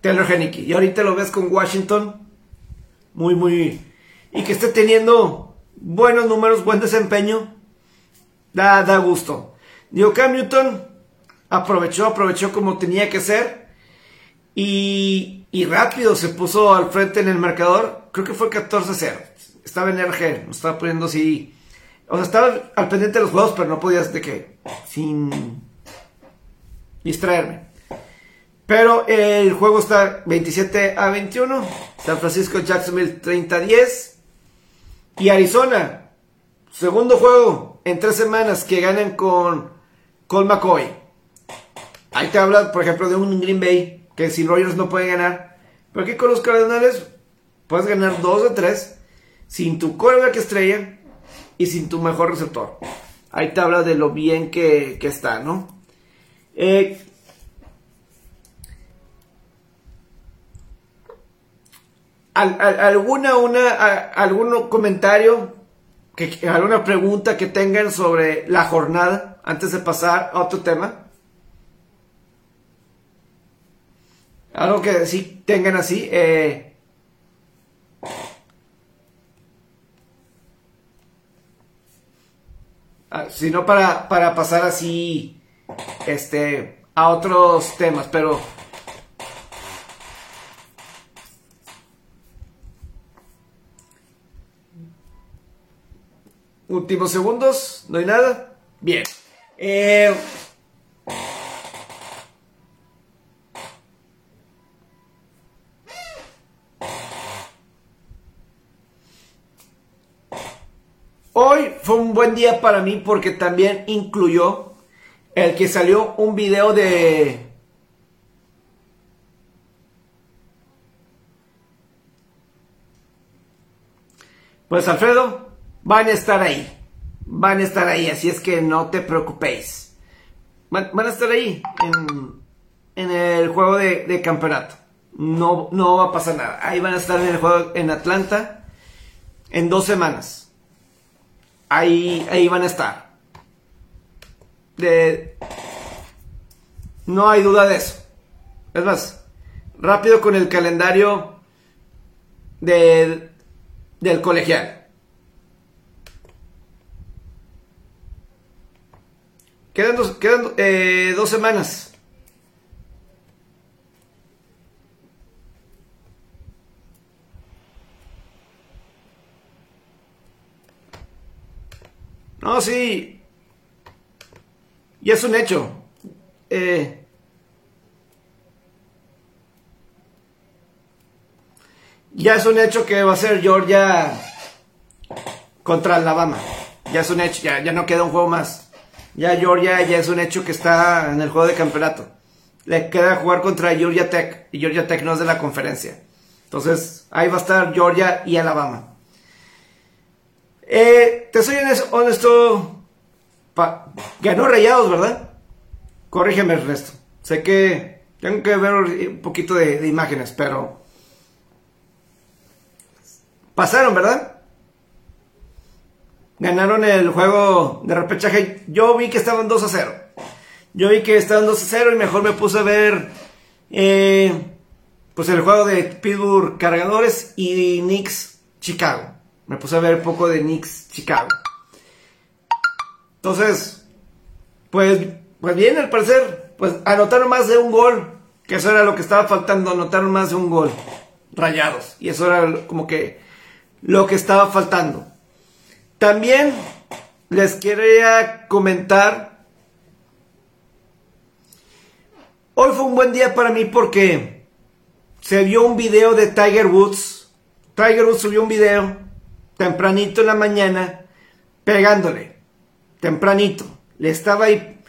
Taylor Henneke. Y ahorita lo ves con Washington muy, muy... Y que esté teniendo buenos números, buen desempeño, da, da gusto. Digo, Cam Newton aprovechó, aprovechó como tenía que ser. Y, y rápido se puso al frente en el marcador. Creo que fue 14-0. Estaba en RG, no estaba poniendo así. O sea, estaba al pendiente de los juegos, pero no podías de que. Sin distraerme. Pero el juego está 27 a 21. San Francisco Jacksonville 30 a 10. Y Arizona, segundo juego en tres semanas que ganan con Col McCoy. Ahí te habla, por ejemplo, de un Green Bay que sin Rogers no puede ganar. Pero aquí con los Cardenales puedes ganar dos de tres sin tu que estrella y sin tu mejor receptor. Ahí te habla de lo bien que, está, ¿no? Eh, alguna una algún comentario que, alguna pregunta que tengan sobre la jornada antes de pasar a otro tema algo que sí tengan así eh, ah, sino para, para pasar así este a otros temas pero Últimos segundos, no hay nada. Bien. Eh, hoy fue un buen día para mí porque también incluyó el que salió un video de... Pues Alfredo, van a estar ahí. Van a estar ahí, así es que no te preocupéis. Van, a estar ahí en, el juego de, campeonato. No, no va a pasar nada. Ahí van a estar en el juego en Atlanta en dos semanas. Ahí, ahí van a estar. No hay duda de eso. Es más, rápido con el calendario del colegial. Quedan dos, eh, dos semanas. No, sí. Y es un hecho. Eh, ya es un hecho que va a ser Georgia contra Alabama. Ya es un hecho, ya, ya no queda un juego más. Ya Georgia ya es un hecho que está en el juego de campeonato. Le queda jugar contra Georgia Tech. Y Georgia Tech no es de la conferencia. Entonces, ahí va a estar Georgia y Alabama. Eh, te soy honesto. ganó Rayados, ¿verdad? Corrígeme el resto. Sé que tengo que ver un poquito de imágenes, pero. Pasaron, ¿verdad? Ganaron el juego de repechaje. Yo vi que estaban 2 a 0. Yo vi que estaban 2 a 0 y mejor me puse a ver eh, pues el juego de Pittsburgh Cargadores y Knicks Chicago. Me puse a ver un poco de Knicks Chicago. Entonces, pues, pues bien, al parecer, pues anotaron más de un gol. Que eso era lo que estaba faltando, anotaron más de un gol. Rayados. Y eso era como que lo que estaba faltando. También les quería comentar. Hoy fue un buen día para mí porque se vio un video de Tiger Woods. Tiger Woods subió un video tempranito en la mañana pegándole. Tempranito. Le estaba ahí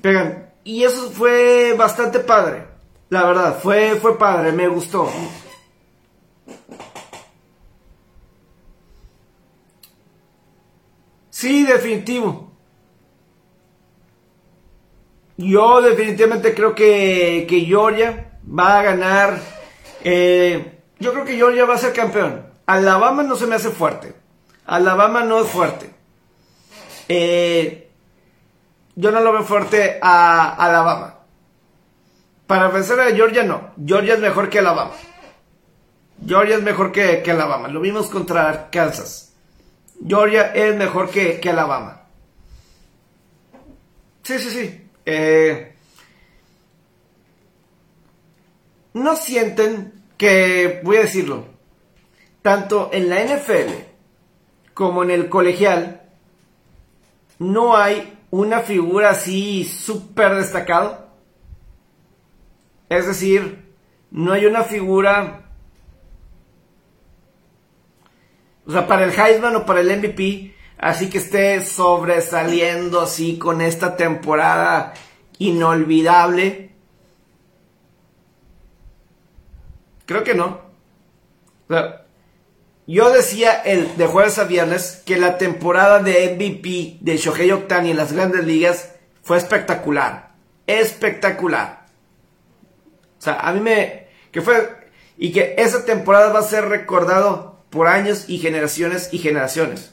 pegando. Y eso fue bastante padre. La verdad, fue, fue padre, me gustó. Sí, definitivo. Yo definitivamente creo que, Georgia va a ganar. Eh, yo creo que Georgia va a ser campeón. Alabama no se me hace fuerte. Alabama no es fuerte. Eh, yo no lo veo fuerte a Alabama. Para vencer a Georgia no. Georgia es mejor que Alabama. Georgia es mejor que, que Alabama. Lo vimos contra Kansas. Georgia es mejor que, Alabama. Sí, sí, sí. Eh, no sienten que, voy a decirlo, tanto en la NFL como en el colegial, no hay una figura así súper destacado. Es decir, no hay una figura O sea, para el Heisman o para el MVP, así que esté sobresaliendo así con esta temporada inolvidable. Creo que no. O sea, yo decía el de jueves a viernes que la temporada de MVP de Shohei Ohtani en las grandes ligas fue espectacular. Espectacular. O sea, a mí me... que fue... y que esa temporada va a ser recordado por años y generaciones y generaciones.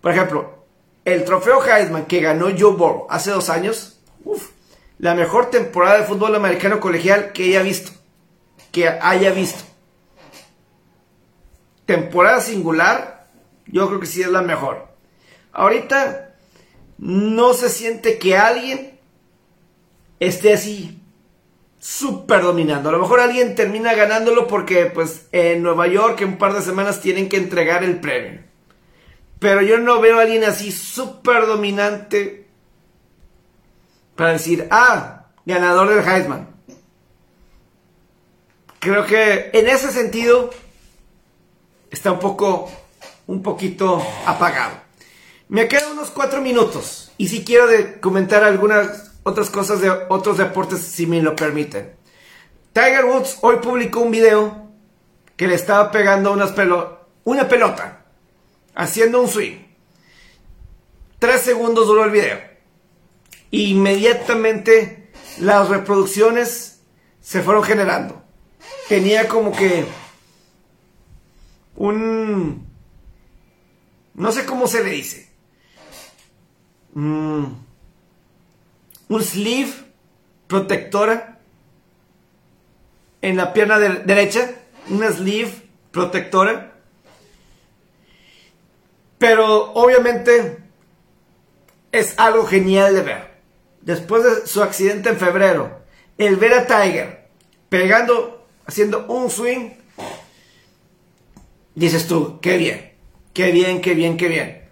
Por ejemplo, el trofeo Heisman que ganó Joe Burrow hace dos años, uf, la mejor temporada de fútbol americano colegial que haya visto. Que haya visto. Temporada singular, yo creo que sí es la mejor. Ahorita no se siente que alguien esté así súper dominando. A lo mejor alguien termina ganándolo porque pues en Nueva York en un par de semanas tienen que entregar el premio. Pero yo no veo a alguien así súper dominante para decir, ah, ganador del Heisman. Creo que en ese sentido está un poco, un poquito apagado. Me quedan unos cuatro minutos y si quiero comentar algunas otras cosas de otros deportes si me lo permiten. Tiger Woods hoy publicó un video que le estaba pegando unas una pelota haciendo un swing. Tres segundos duró el video. Inmediatamente las reproducciones se fueron generando. Tenía como que un... No sé cómo se le dice. Mm, un sleeve protectora en la pierna derecha. Una sleeve protectora pero obviamente es algo genial de ver. Después de su accidente en febrero, el ver a Tiger pegando, haciendo un swing, dices tú, qué bien, qué bien, qué bien, qué bien.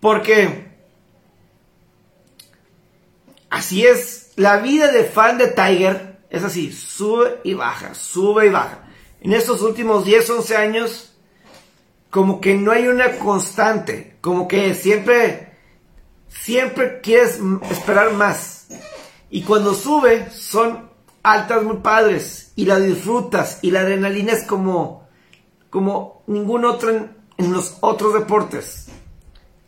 Porque así es, la vida de fan de Tiger es así, sube y baja, sube y baja. En estos últimos 10, 11 años, como que no hay una constante, como que siempre, siempre quieres esperar más. Y cuando sube son altas muy padres y la disfrutas y la adrenalina es como, como ningún otro en, los otros deportes.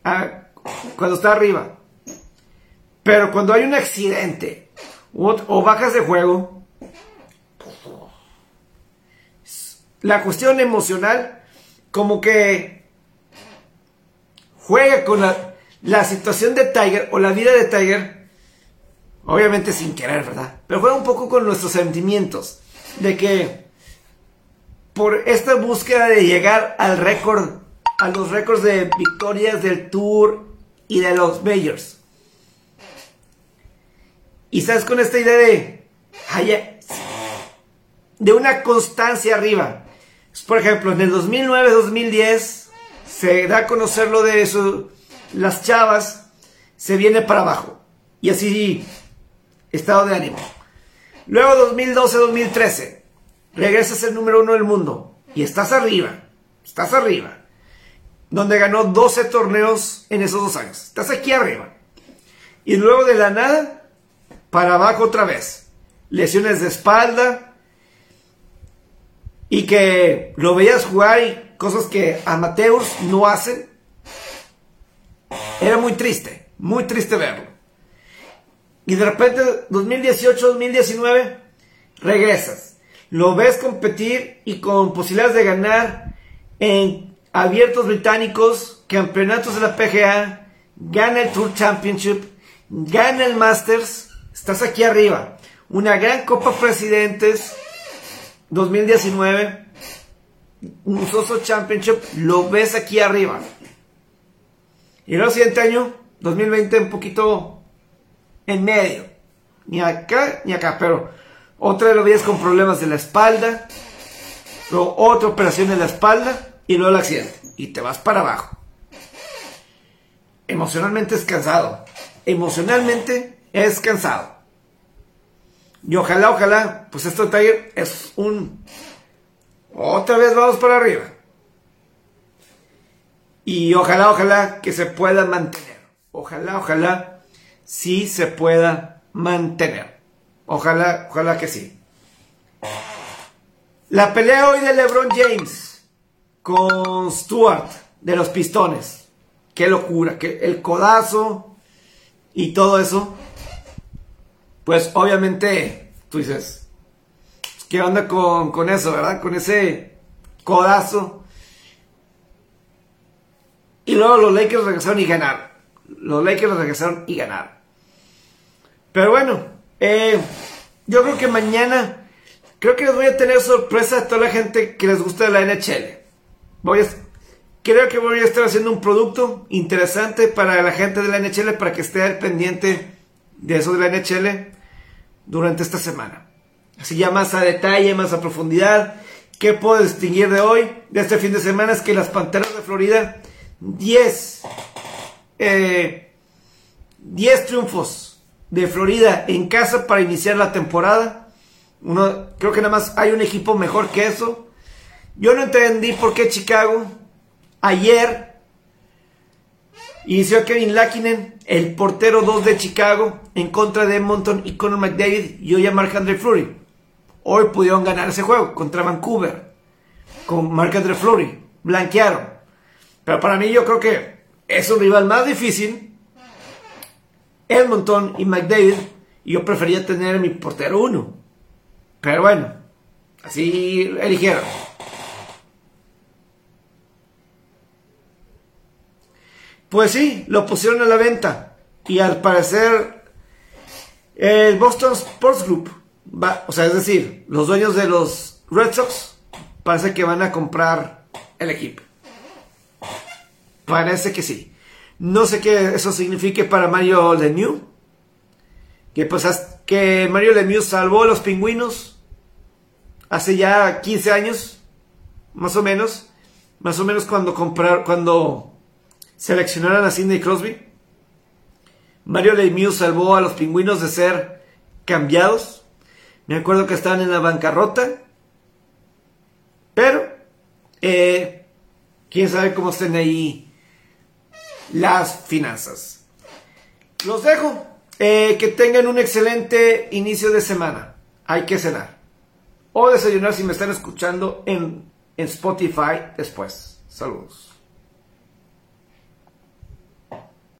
Ah, cuando está arriba. Pero cuando hay un accidente o, bajas de juego, la cuestión emocional como que juega con la, situación de Tiger o la vida de Tiger, obviamente sin querer, ¿verdad? Pero juega un poco con nuestros sentimientos, de que por esta búsqueda de llegar al récord, a los récords de victorias del Tour y de los Majors. Y sabes con esta idea de, de una constancia arriba. Por ejemplo, en el 2009-2010 se da a conocer lo de eso, las chavas, se viene para abajo. Y así, estado de ánimo. Luego 2012-2013, regresas el número uno del mundo y estás arriba, estás arriba. Donde ganó 12 torneos en esos dos años. Estás aquí arriba. Y luego de la nada, para abajo otra vez. Lesiones de espalda, y que lo veías jugar y cosas que amateurs no hacen, era muy triste, muy triste verlo. Y de repente, 2018, 2019, regresas. Lo ves competir y con posibilidades de ganar en abiertos británicos, campeonatos de la PGA, gana el Tour Championship, gana el Masters, estás aquí arriba. Una gran Copa Presidentes, 2019, un Soso Championship, lo ves aquí arriba. Y el siguiente año, 2020, un poquito en medio. Ni acá ni acá, pero otra vez lo ves con problemas de la espalda, luego otra operación en la espalda y luego el accidente. Y te vas para abajo. Emocionalmente es cansado. Emocionalmente es cansado. Y ojalá, ojalá, pues esto Tiger es un... Otra vez vamos para arriba. Y ojalá, ojalá que se pueda mantener. Ojalá, ojalá sí se pueda mantener. Ojalá, ojalá que sí. La pelea hoy de LeBron James con Stuart de los Pistones. Qué locura, que el codazo y todo eso. Pues obviamente tú dices, ¿qué onda con, con eso, verdad? Con ese codazo. Y luego los Lakers regresaron y ganaron. Los Lakers regresaron y ganaron. Pero bueno, eh, yo creo que mañana, creo que les voy a tener sorpresa a toda la gente que les gusta la NHL. Voy a, creo que voy a estar haciendo un producto interesante para la gente de la NHL para que esté al pendiente de eso de la NHL durante esta semana. Así ya más a detalle, más a profundidad. ¿Qué puedo distinguir de hoy, de este fin de semana? Es que las Panteras de Florida, 10, 10 eh, triunfos de Florida en casa para iniciar la temporada. Uno, creo que nada más hay un equipo mejor que eso. Yo no entendí por qué Chicago ayer inició Kevin Lackinen, el portero 2 de Chicago, en contra de Edmonton y Conor McDavid y hoy a Mark Andre Fleury. Hoy pudieron ganar ese juego contra Vancouver con Mark Andre Fleury. Blanquearon. Pero para mí yo creo que es un rival más difícil Edmonton y McDavid, y yo prefería tener mi portero uno. Pero bueno, así eligieron. Pues sí, lo pusieron a la venta. Y al parecer, el Boston Sports Group, va, o sea, es decir, los dueños de los Red Sox, parece que van a comprar el equipo. Parece que sí. No sé qué eso signifique para Mario Lemieux. Que pues que Mario Lemieux salvó a los pingüinos hace ya 15 años, más o menos. Más o menos cuando comprar, cuando seleccionaron a Sidney Crosby. Mario Lemieux salvó a los pingüinos de ser cambiados. Me acuerdo que estaban en la bancarrota. Pero, eh, quién sabe cómo estén ahí las finanzas. Los dejo. Eh, que tengan un excelente inicio de semana. Hay que cenar. O desayunar si me están escuchando en, en Spotify después. Saludos.